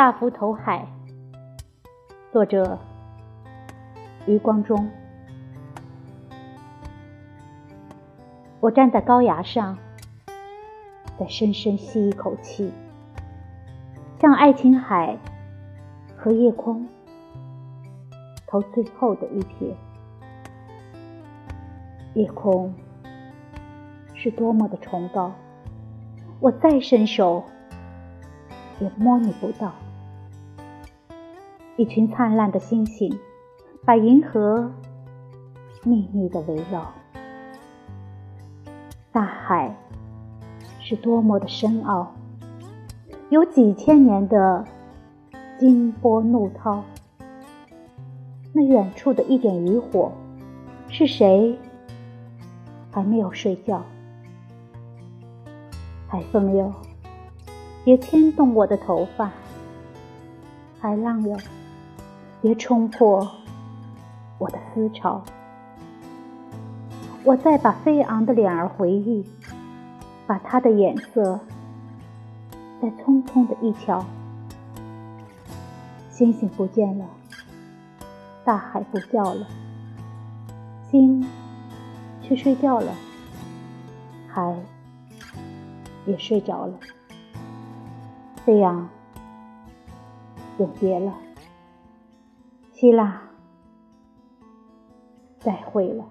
大浮投海，作者余光中。我站在高崖上，再深深吸一口气，向爱琴海和夜空投最后的一瞥。夜空是多么的崇高，我再伸手。也摸你不到，一群灿烂的星星，把银河秘密的围绕。大海是多么的深奥，有几千年的惊波怒涛。那远处的一点渔火，是谁还没有睡觉？海风哟。别牵动我的头发，海浪哟，别冲破我的思潮。我再把飞昂的脸儿回忆，把他的眼色再匆匆的一瞧。星星不见了，大海不叫了，心去睡觉了，海也睡着了。这样，永别了，希腊，再会了。